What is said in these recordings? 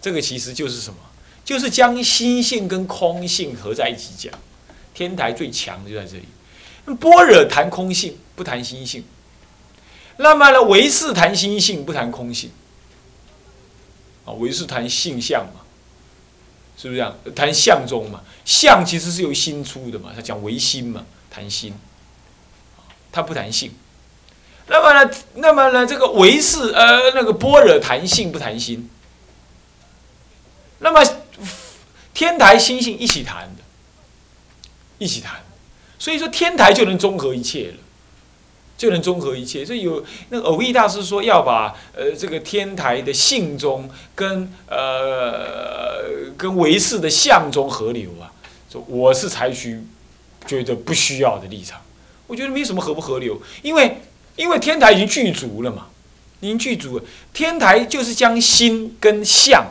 这个其实就是什么？就是将心性跟空性合在一起讲。天台最强的就在这里。般若谈空性，不谈心性。那么呢，唯识谈心性，不谈空性。啊，唯识谈性相嘛，是不是这样？谈相中嘛，相其实是由心出的嘛，他讲唯心嘛，谈心。他不谈性。那么呢，那么呢，这个唯识呃，那个般若谈性不谈心。那么天台心性一起谈的，一起谈。所以说天台就能综合一切了，就能综合一切。所以有那个偶益大师说要把呃这个天台的性中跟呃跟唯识的相中合流啊，说我是采取觉得不需要的立场。我觉得没什么合不合流，因为因为天台已经具足了嘛，已经具足了。天台就是将心跟相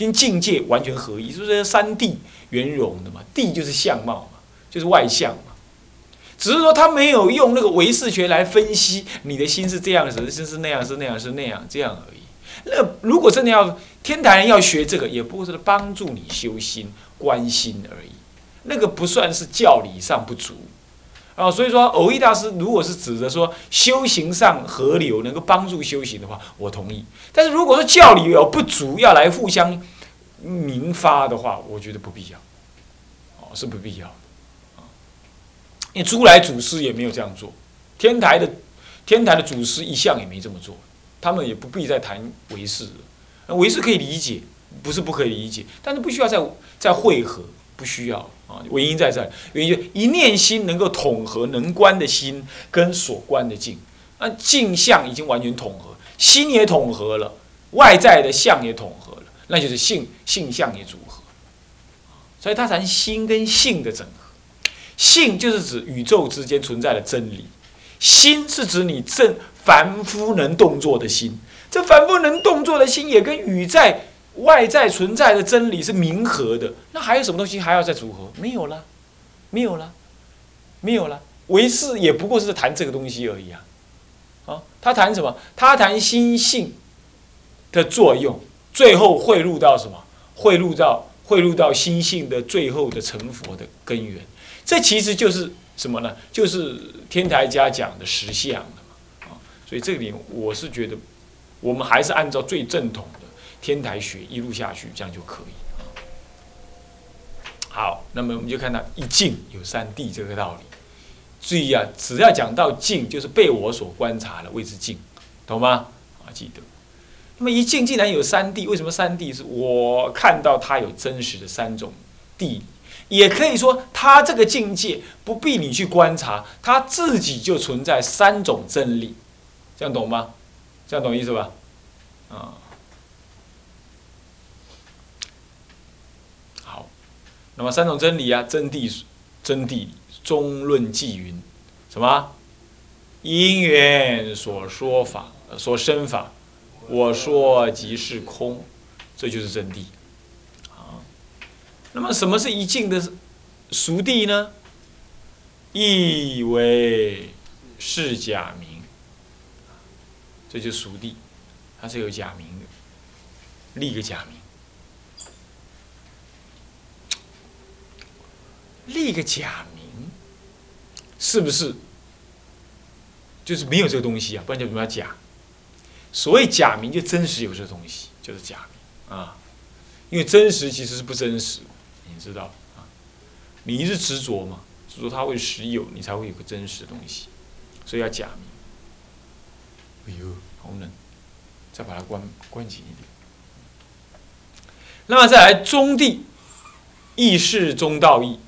跟境界完全合一，是不是三谛圆融的嘛？谛就是相貌嘛，就是外相嘛。只是说他没有用那个唯识学来分析你的心是这样子，心是那样，是那样，是那样，这样而已。那如果真的要天台人要学这个，也不过是帮助你修心、观心而已。那个不算是教理上不足啊。所以说，偶益大师如果是指着说修行上合流，能够帮助修行的话，我同意。但是如果说教理有不足，要来互相明发的话，我觉得不必要。哦，是不必要。因为诸来祖师也没有这样做，天台的天台的祖师一向也没这么做，他们也不必再谈唯识了。唯识可以理解，不是不可以理解，但是不需要再再汇合，不需要啊。原因在这，原因就一念心能够统合能观的心跟所观的境，那镜像已经完全统合，心也统合了，外在的相也统合了，那就是性性相也组合，所以他谈心跟性的整合。性就是指宇宙之间存在的真理，心是指你正凡夫能动作的心。这凡夫能动作的心也跟宇在外在存在的真理是明和的。那还有什么东西还要再组合？没有了，没有了，没有了。唯识也不过是谈这个东西而已啊！啊，他谈什么？他谈心性的作用，最后汇入到什么？汇入到汇入到心性的最后的成佛的根源。这其实就是什么呢？就是天台家讲的实相的嘛，啊，所以这里我是觉得，我们还是按照最正统的天台学一路下去，这样就可以。好，那么我们就看到一境有三谛这个道理。注意啊，只要讲到境，就是被我所观察的谓之境，懂吗？啊，记得。那么一境既然有三谛，为什么三谛是我看到它有真实的三种谛？也可以说，它这个境界不必你去观察，它自己就存在三种真理，这样懂吗？这样懂意思吧？啊，那么三种真理啊，真谛、真谛中论记云，什么？因缘所说法，所生法，我说即是空，这就是真谛。那么什么是一境的熟地呢？意为是假名，这就熟地，它是有假名的，立个假名，立个假名，是不是？就是没有这个东西啊，不然叫什么假？所谓假名，就真实有这个东西，就是假名啊，因为真实其实是不真实。你知道啊，你一直执着嘛，执着它会实有，你才会有个真实的东西，所以要假名。哎呦，好冷，再把它关关紧一点。那么再来中地，意是中道义，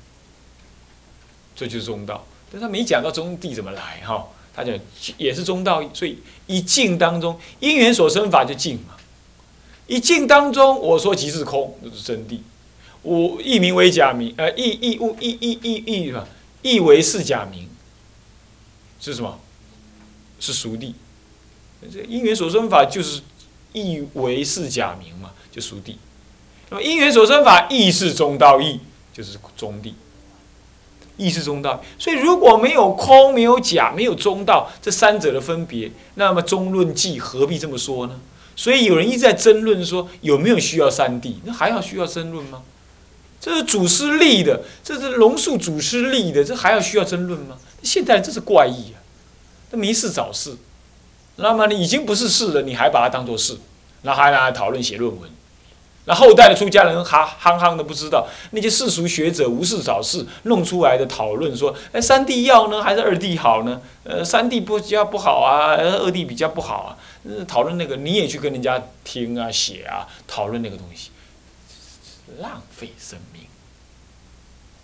这就是中道。但他没讲到中地怎么来哈，他讲也是中道，所以一境当中因缘所生法就境嘛，一境当中我说即是空，那是真谛。我译名为假名，呃，译译物译译译译是吧？译为是假名，是什么？是熟地。这因缘所生法就是译为是假名嘛，就熟地。那么因缘所生法亦是中道义，就是中地。亦是中道，所以如果没有空、没有假、没有中道这三者的分别，那么中论记何必这么说呢？所以有人一直在争论说有没有需要三谛？那还要需要争论吗？这是祖师立的，这是龙树祖师立的，这还要需要争论吗？现在这是怪异啊，这没事找事。那么你已经不是事了，你还把它当做事，那还拿来讨论写论文。那后代的出家人哈憨憨的不知道，那些世俗学者无事找事弄出来的讨论说，哎，三弟要呢还是二弟好呢？呃，三弟不比较不好啊，二弟比较不好啊。讨论那个你也去跟人家听啊写啊讨论那个东西，浪费生命，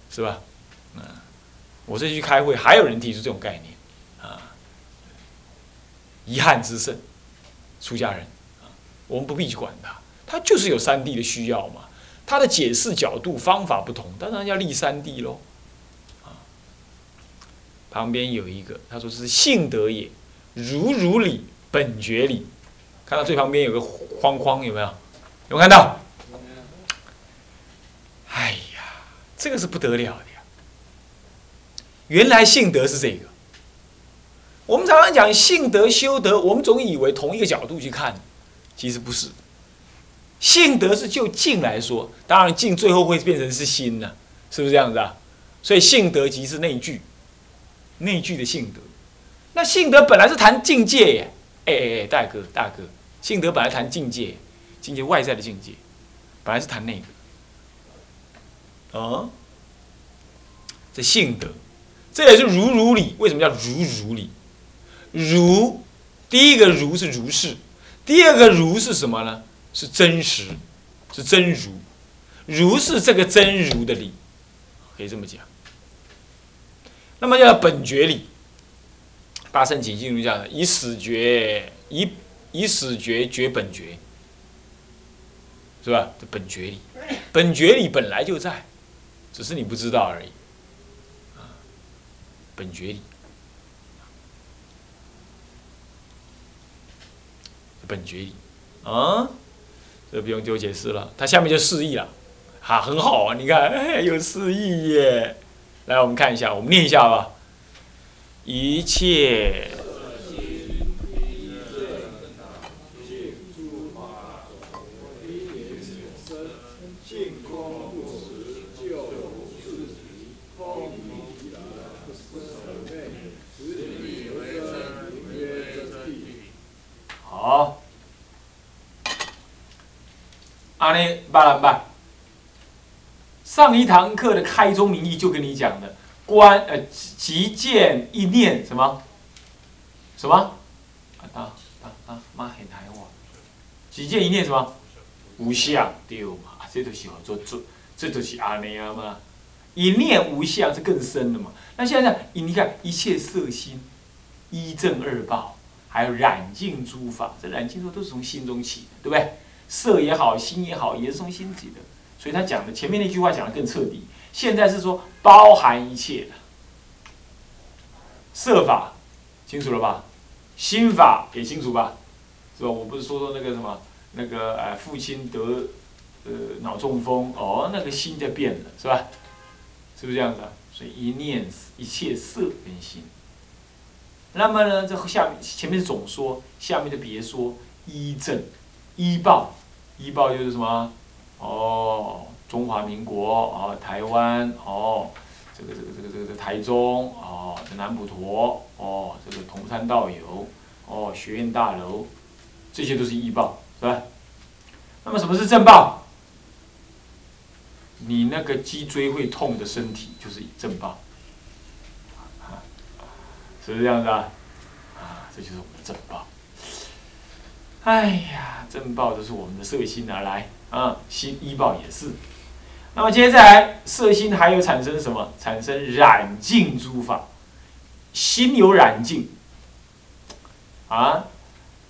是吧？嗯，我这去开会还有人提出这种概念啊，遗憾之甚，出家人啊，我们不必去管他。他就是有三谛的需要嘛，他的解释角度方法不同，当然要立三谛喽。啊，旁边有一个，他说是性德也，如如理，本觉理。看到最旁边有个框框，有没有？有没有看到？哎呀，这个是不得了的呀！原来性德是这个。我们常常讲性德修德，我们总以为同一个角度去看，其实不是。性德是就静来说，当然静最后会变成是心呢，是不是这样子啊？所以性德即是内具，内具的性德。那性德本来是谈境界耶，哎哎哎，大哥大哥，性德本来谈境界，境界外在的境界，本来是谈那个。啊，这性德，这也是如如理。为什么叫如如理？如，第一个如是如是，第二个如是什么呢？是真实，是真如，如是这个真如的理，可以这么讲。那么叫本觉理，八圣起进入讲的，以死觉，以以死觉觉本觉，是吧？这本觉理，本觉理本来就在，只是你不知道而已。本觉理，本觉理，啊。这不用丢解释了，它下面就示意了，哈，很好啊，你看，哎有示意耶。来，我们看一下，我们念一下吧。一切。阿弥巴拉巴，上一堂课的开宗明义就跟你讲的，观呃即见一念什么？什么？啊啊啊！妈很台话，即见一念什么？无相对嘛？这都是好做做，这都是阿弥啊嘛。一念无相是更深的嘛？那现在你看一切色心，一正二报，还有染净诸法，这染净诸都是从心中起的，对不对？色也好，心也好，也是从心起的，所以他讲的前面那句话讲的更彻底。现在是说包含一切的色法，清楚了吧？心法也清楚吧？是吧？我不是说说那个什么那个呃父亲得呃脑中风哦，那个心在变了，是吧？是不是这样子啊？所以一念一切色跟心。那么呢，这下面前面是总说，下面的别说依正依报。医报就是什么？哦，中华民国哦，台湾哦，这个这个这个这个这台中哦，南普陀哦，这个同山道友哦，学院大楼，这些都是医报，是吧？那么什么是正报？你那个脊椎会痛的身体就是正报，是不是这样子啊？啊，这就是我们的正报。哎呀，正报都是我们的色心而来啊，心医报也是。那么接下来，色心还有产生什么？产生染净诸法，心有染净啊，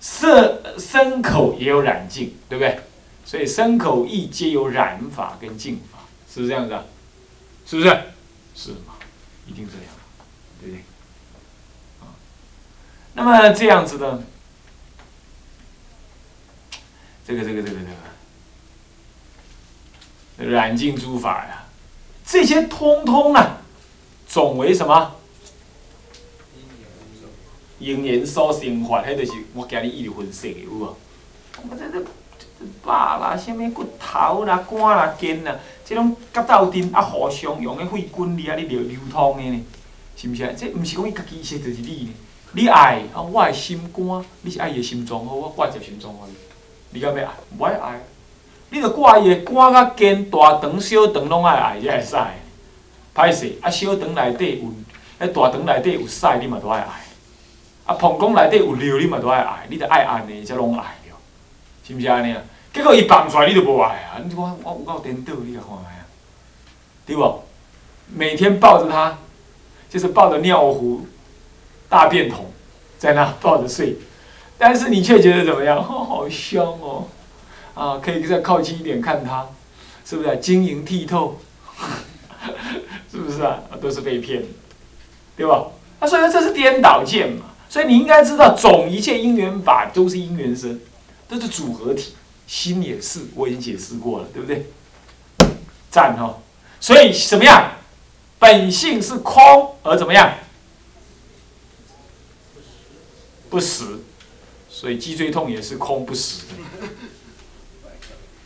色身口也有染净，对不对？所以身口意皆有染法跟净法，是不是这样子？是不是？是嘛？一定这样，对不对？啊，那么这样子的。这个这个这个这个染净诸法呀，这些通通啊，总为什么？因缘所生法，迄就是我今日一直分析的有无？我这这肉啦、什物骨头啦、肝啦、筋啦，即种甲斗阵啊，互相用个血管里啊，你流流通的呢，是毋是啊？这毋是讲伊家己说，就是你呢。你爱啊，我的心肝，你是爱伊的心脏好，我挂接心脏互你。你敢要爱？无爱爱。你着挂伊的肝甲筋，大肠、小肠拢爱爱才会使。歹势，啊小肠内底有，迄大肠内底有屎，你嘛都爱爱。啊膀胱内底有尿，你嘛都爱爱。你着爱安尼才拢爱着，是毋是安尼啊？结果伊放出来，你就无爱啊！你我我有够颠倒，你甲看觅啊？对无？每天抱着他，就是抱着尿壶。大便桶在那抱着睡，但是你却觉得怎么样？哦，好香哦！啊，可以再靠近一点看它，是不是晶莹剔透？是不是啊？都是被骗，对吧？那所以说这是颠倒见嘛。所以你应该知道，总一切因缘法都是因缘生，都是组合体。心也是，我已经解释过了，对不对？赞哈！所以怎么样？本性是空，而怎么样？不实，所以脊椎痛也是空不实的。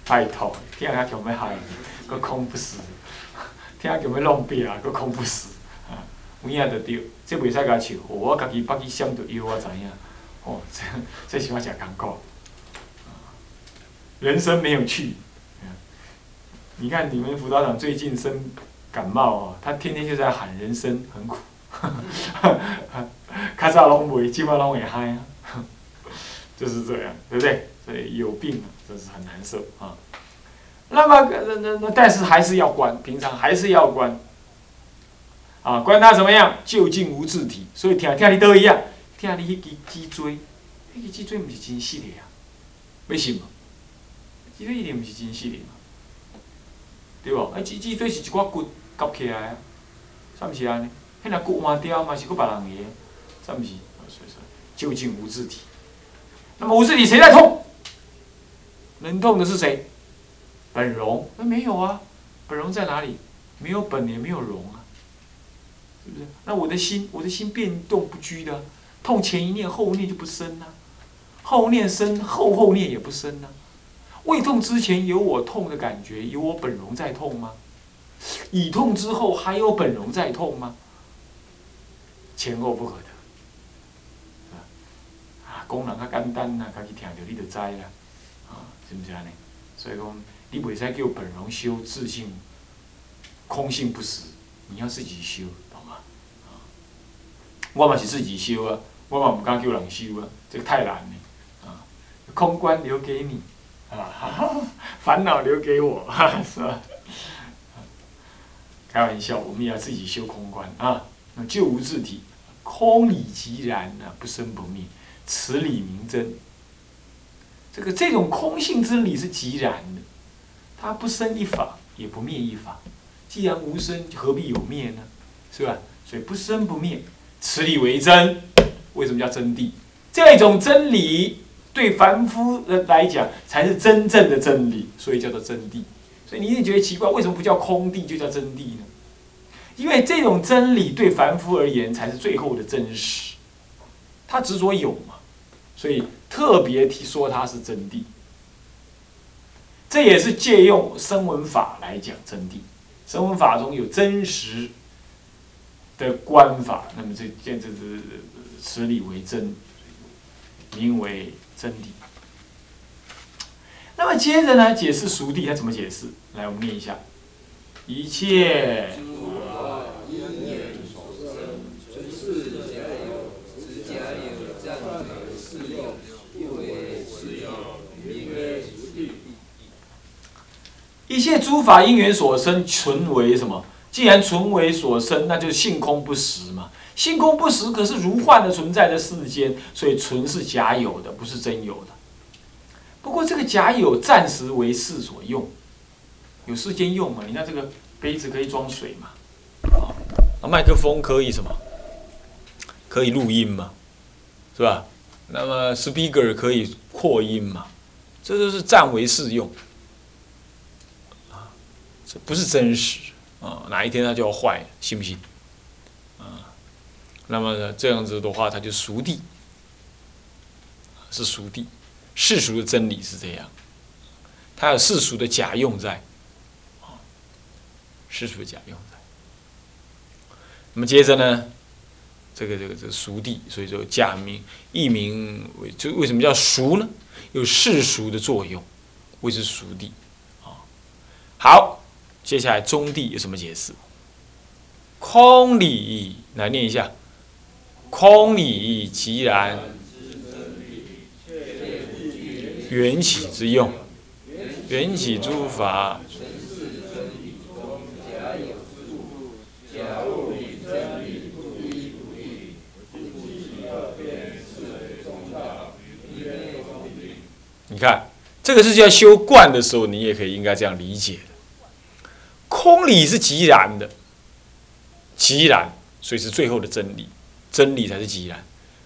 拜托，听下叫咩嗨？个空不实，听下叫咩弄病啊？个空不实，啊，有影就对，这袂使甲笑，我家己捌去想着药，我知影。哦，这这是我真艰苦。人生没有趣。你看你们辅导长最近生感冒哦，他天天就在喊人生很苦。较早拢袂，即摆拢会嗨啊，就是这样，对不对？所以有病啊，真是很难受啊。那么，那那那，但是还是要观，平常还是要观。啊，观他怎么样？究竟无自体，所以听听你都一样，听你迄支脊椎，迄支脊椎毋是真实的啊？为什么？脊椎一定毋是真实的嘛？对无？啊，脊脊椎是一块骨夹起来啊，啥物是啊？那？骨换掉嘛，是佫别人个。这么皮，所以说究竟无自体。那么无自体谁在痛？能痛的是谁？本容？那没有啊，本容在哪里？没有本也没有容啊，是不是？那我的心，我的心变动不居的，痛前一念后念就不生呐，后念生后后念也不生呐。胃痛之前有我痛的感觉，有我本容在痛吗？已痛之后还有本容在痛吗？前后不可得。功能较简单呐，家己听着你就知啦，啊，是毋是安尼？所以讲，你袂使叫本容修自性空性不实，你要自己修，懂吗？啊，我嘛是自己修啊，我嘛毋敢叫人修啊，这个太难了，啊，空观留给你，啊，烦恼留给我，是吧？开玩笑，我们也要自己修空观啊，那就无自体，空理即然啊，不生不灭。此理名真，这个这种空性之理是即然的，它不生一法，也不灭一法。既然无生，何必有灭呢？是吧？所以不生不灭，此理为真。为什么叫真谛？这种真理对凡夫来讲才是真正的真理，所以叫做真谛。所以你一定觉得奇怪，为什么不叫空地，就叫真谛呢？因为这种真理对凡夫而言才是最后的真实，他执着有嘛。所以特别提说它是真谛，这也是借用声闻法来讲真谛。声闻法中有真实的观法，那么这这这这此理为真，名为真谛。那么接着呢，解释熟谛，它怎么解释？来，我们念一下：一切。一切诸法因缘所生，存为什么？既然存为所生，那就性空不实嘛。性空不实，可是如幻的存在在世间，所以存是假有的，不是真有的。不过这个假有暂时为世所用，有世间用嘛？你看这个杯子可以装水嘛？啊，麦克风可以什么？可以录音嘛？是吧？那么 speaker 可以扩音嘛？这都是暂为世用。这不是真实啊！哪一天它就要坏，信不信？啊，那么呢，这样子的话，它就熟地，是熟地。世俗的真理是这样，它有世俗的假用在，啊，世俗的假用在。那么接着呢，这个这个这个俗谛，所以说假名译名为就为什么叫俗呢？有世俗的作用，谓之俗谛，啊，好，接下来中谛有什么解释？空理来念一下，空理即然缘起之用，缘起诸法。你看，这个是叫修观的时候，你也可以应该这样理解。空理是即然的。即然，所以是最后的真理，真理才是即然，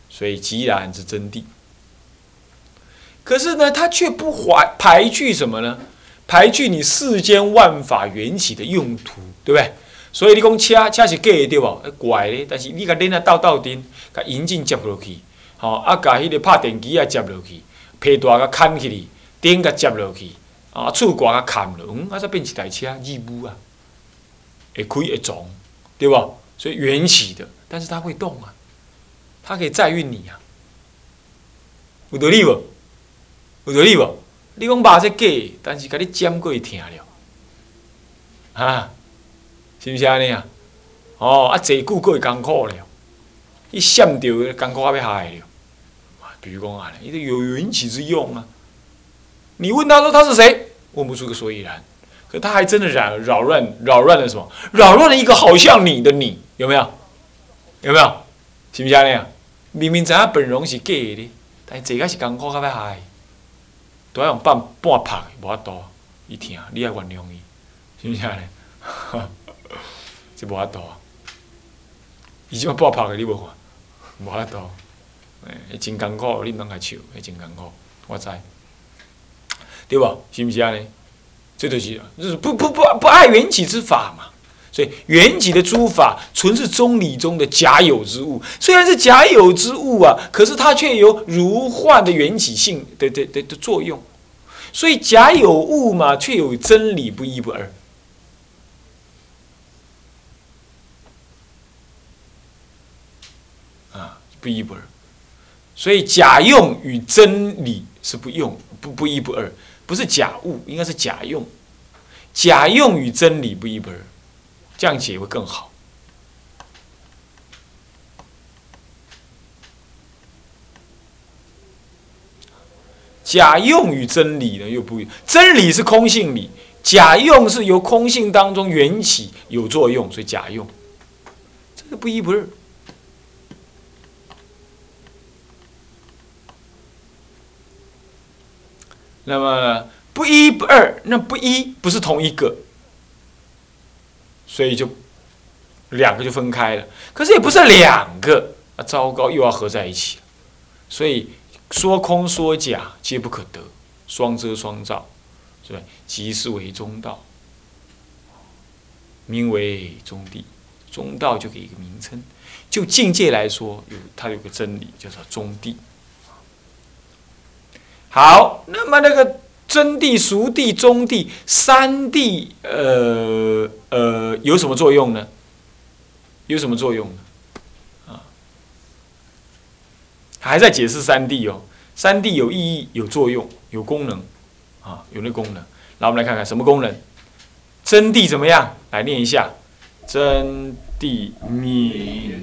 所以即然是真谛。可是呢，他却不怀排拒什么呢？排拒你世间万法缘起的用途，对不对？所以你讲车，车是假的对不？怪咧，但是你甲恁啊斗斗阵，甲引擎接落去，吼啊，甲迄个拍电机啊接落去，皮带甲砍起哩，顶甲接落去，啊，厝挂甲砍了，嗯，啊，才变一台车，义务啊，会开会撞。对吧？所以缘起的，但是它会动啊，它可以载运你啊，有道理无？有道理无？你讲把这假，但是甲你尖过会疼了，啊，是不是安尼啊？哦，啊，坐久过会艰苦了，伊闪着艰苦啊要害了。比如讲啊，你得有缘起之用啊。你问他说他是谁？问不出个所以然。可他还真的扰扰乱扰乱了什么？扰乱了一个好像你的你，有没有？有没有？是不是这样？明明知影本容是假的，但是这个是艰苦，较要害，都要用半半拍，无法度，伊疼，你要原谅伊，是不是安尼？这无法度！伊即摆半拍的你无看，无法度，诶，真艰苦，你拢来笑，真艰苦，我知，对吧？是不是安尼？这就是，就是不不不不爱缘起之法嘛，所以缘起的诸法纯是中理中的假有之物，虽然是假有之物啊，可是它却有如幻的缘起性的的的的作用，所以假有物嘛，却有真理不一不二，啊，不一不二，所以假用与真理是不用不不一不二。不是假物，应该是假用。假用与真理不一般，这样解会更好。假用与真理呢又不一，真理是空性理，假用是由空性当中缘起有作用，所以假用，这个不一不二。那么不一不二，那不一不是同一个，所以就两个就分开了。可是也不是两个啊，糟糕，又要合在一起所以说空说假皆不可得，双遮双照，是吧？即是为中道，名为中谛。中道就给一个名称，就境界来说，有它有个真理叫做中谛。好，那么那个真谛、熟谛、中谛三谛，呃呃，有什么作用呢？有什么作用呢？啊，还在解释三谛哦。三谛有意义、有作用、有功能，啊，有那功能。来，我们来看看什么功能？真谛怎么样？来念一下：真谛明。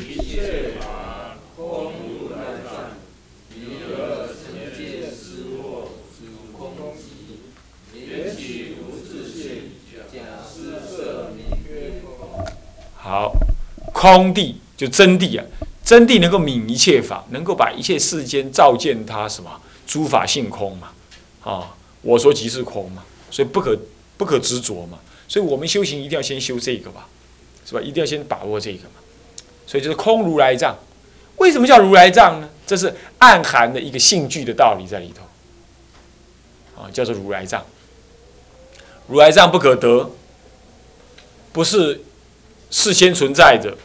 好，空地就真谛啊，真谛能够泯一切法，能够把一切世间照见它什么？诸法性空嘛，啊，我说即是空嘛，所以不可不可执着嘛，所以我们修行一定要先修这个吧，是吧？一定要先把握这个嘛，所以就是空如来藏。为什么叫如来藏呢？这是暗含的一个性具的道理在里头，啊，叫做如来藏。如来藏不可得，不是。事先存在的，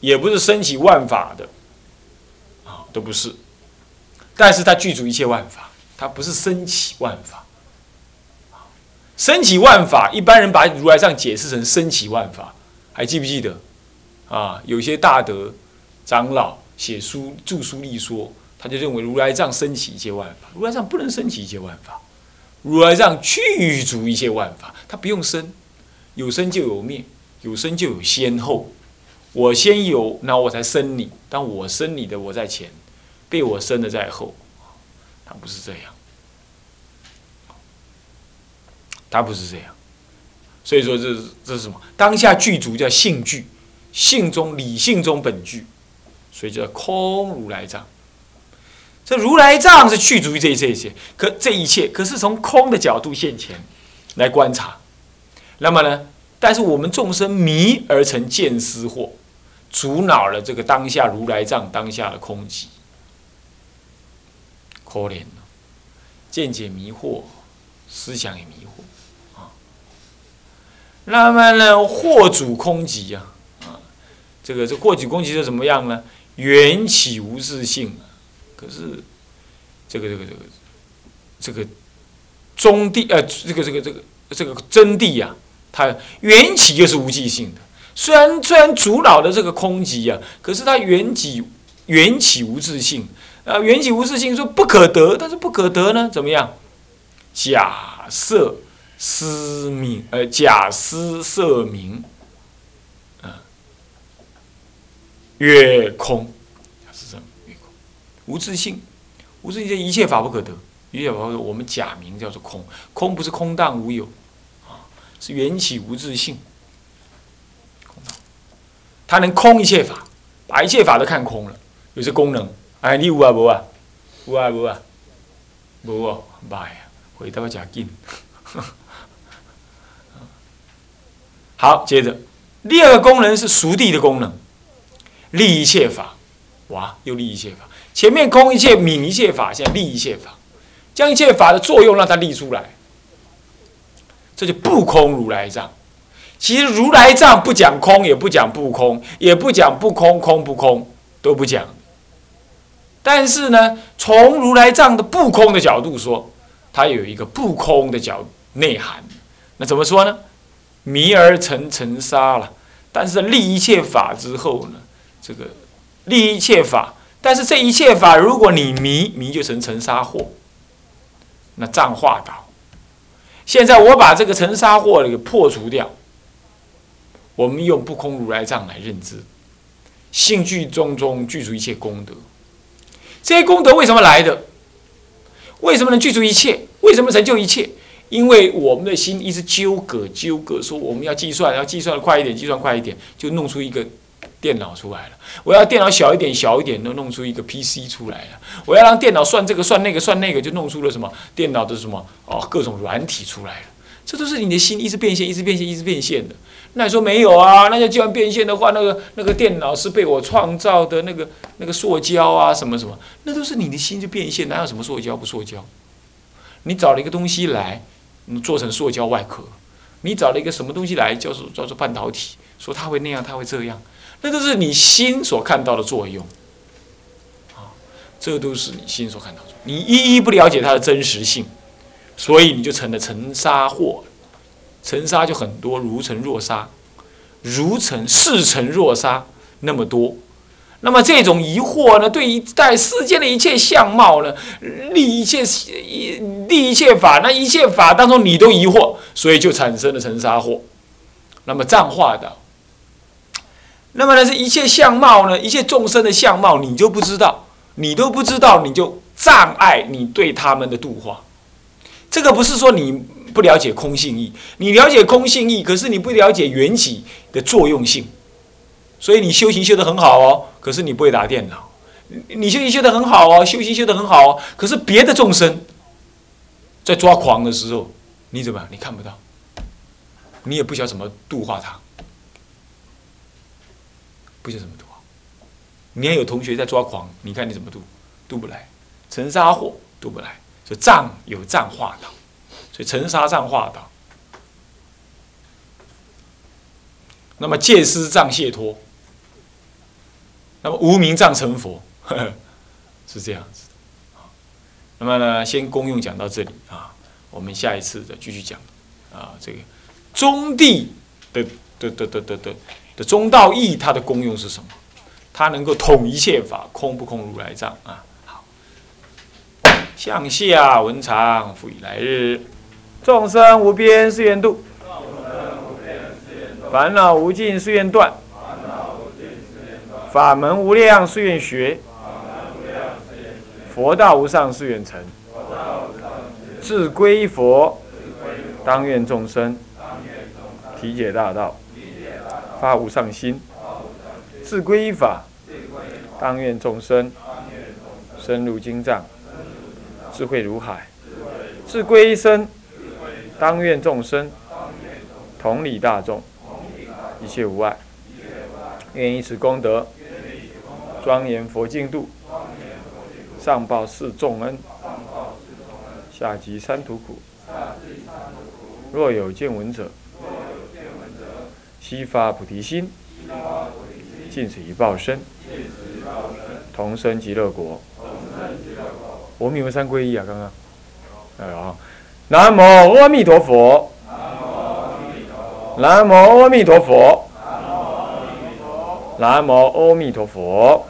也不是升起万法的，啊，都不是。但是它具足一切万法，它不是升起万法。升起万法，一般人把如来藏解释成升起万法，还记不记得？啊，有些大德长老写书著书立说，他就认为如来藏升起一切万法，如来藏不能升起一切万法，如来藏具足一切万法，它不用生，有生就有灭，有生就有先后，我先有，那我才生你，但我生你的我在前，被我生的在后，他不是这样。他不是这样，所以说这是这是什么？当下具足叫性具，性中理性中本具，所以叫空如来藏。这如来藏是去除于这这些，可这一切可是从空的角度现前来观察。那么呢？但是我们众生迷而成见思惑，阻挠了这个当下如来藏当下的空寂，可怜了，见解迷惑，思想也迷惑啊。那么呢，惑主空寂呀，啊，这个这惑主空寂是怎么样呢？缘起无自性，可是这个这个这个这个中地呃，这个这个这个这个真谛呀，它缘起就是无记性的。虽然虽然阻扰的这个空寂呀，可是它缘起缘起无自性啊，缘起无自性说不可得，但是不可得呢，怎么样？假设。思明，呃，假思色明，啊，月空，是什么？月空，无自性，无自性，这一切法不可得，一切法不可得。我们假名叫做空，空不是空荡无有，缘起无自性，空荡，它能空一切法，把一切法都看空了，有些功能。哎，你有啊无啊？有啊无啊？无哦，歹啊，回答我真紧。好，接着第二个功能是熟地的功能，立一切法，哇，又立一切法。前面空一切、泯一切法，现在立一切法，将一切法的作用让它立出来，这就不空如来藏。其实如来藏不讲空，也不讲不空，也不讲不空空不空，都不讲。但是呢，从如来藏的不空的角度说，它有一个不空的角内涵。那怎么说呢？迷而成尘沙了，但是立一切法之后呢？这个立一切法，但是这一切法，如果你迷，迷就成尘沙惑，那障化导。现在我把这个尘沙惑给破除掉，我们用不空如来藏来认知，性具中中具足一切功德，这些功德为什么来的？为什么能具足一切？为什么成就一切？因为我们的心一直纠葛纠葛，说我们要计算，要计算的快一点，计算快一点，就弄出一个电脑出来了。我要电脑小一点，小一点，能弄出一个 PC 出来了。我要让电脑算这个算那个算那个，就弄出了什么电脑的什么哦各种软体出来了。这都是你的心一直变现，一直变现，一直变现的。那你说没有啊？那要既然变现的话，那个那个电脑是被我创造的那个那个塑胶啊什么什么，那都是你的心就变现，哪有什么塑胶不塑胶？你找了一个东西来。你做成塑胶外壳，你找了一个什么东西来，叫做叫做半导体，说它会那样，它会这样，那都是你心所看到的作用，啊，这都是你心所看到的，你一一不了解它的真实性，所以你就成了尘沙货，尘沙就很多，如尘若沙，如尘似尘若沙那么多。那么这种疑惑呢，对于在世间的一切相貌呢，立一切一立一切法，那一切法当中你都疑惑，所以就产生了尘沙惑。那么藏化的，那么呢是一切相貌呢，一切众生的相貌你就不知道，你都不知道，你就障碍你对他们的度化。这个不是说你不了解空性义，你了解空性义，可是你不了解缘起的作用性。所以你修行修得很好哦，可是你不会打电脑。你修行修得很好哦，修行修得很好哦，可是别的众生在抓狂的时候，你怎么？你看不到，你也不晓得怎么度化他，不晓得怎么度啊。你还有同学在抓狂，你看你怎么度？度不来，尘沙火度不来，所以藏有藏化道，所以尘沙藏化道。那么戒师藏解脱。那么无名藏成佛呵呵，是这样子的。那么呢，先公用讲到这里啊，我们下一次再继续讲啊，这个中地的的的的的的的中道义，它的功用是什么？它能够统一切法，空不空如来藏啊。好，向下文长，复以来日。众生无边誓愿度，烦恼无尽誓愿断，法门无量誓愿学，佛道无上誓愿成。自归佛，当愿众生体解大道，发无上心；自归依法，当愿众生深入经藏，智慧如海；自归一生。当愿众生同理大众，一切无碍。愿以此功德庄严佛净土，上报四重恩，下济三途苦。若有见闻者，悉发菩提心，尽此一报身，同生极乐国。我们有三皈依啊，刚刚，哎呀。南无阿弥陀佛。南无阿弥陀佛。南无阿弥陀佛。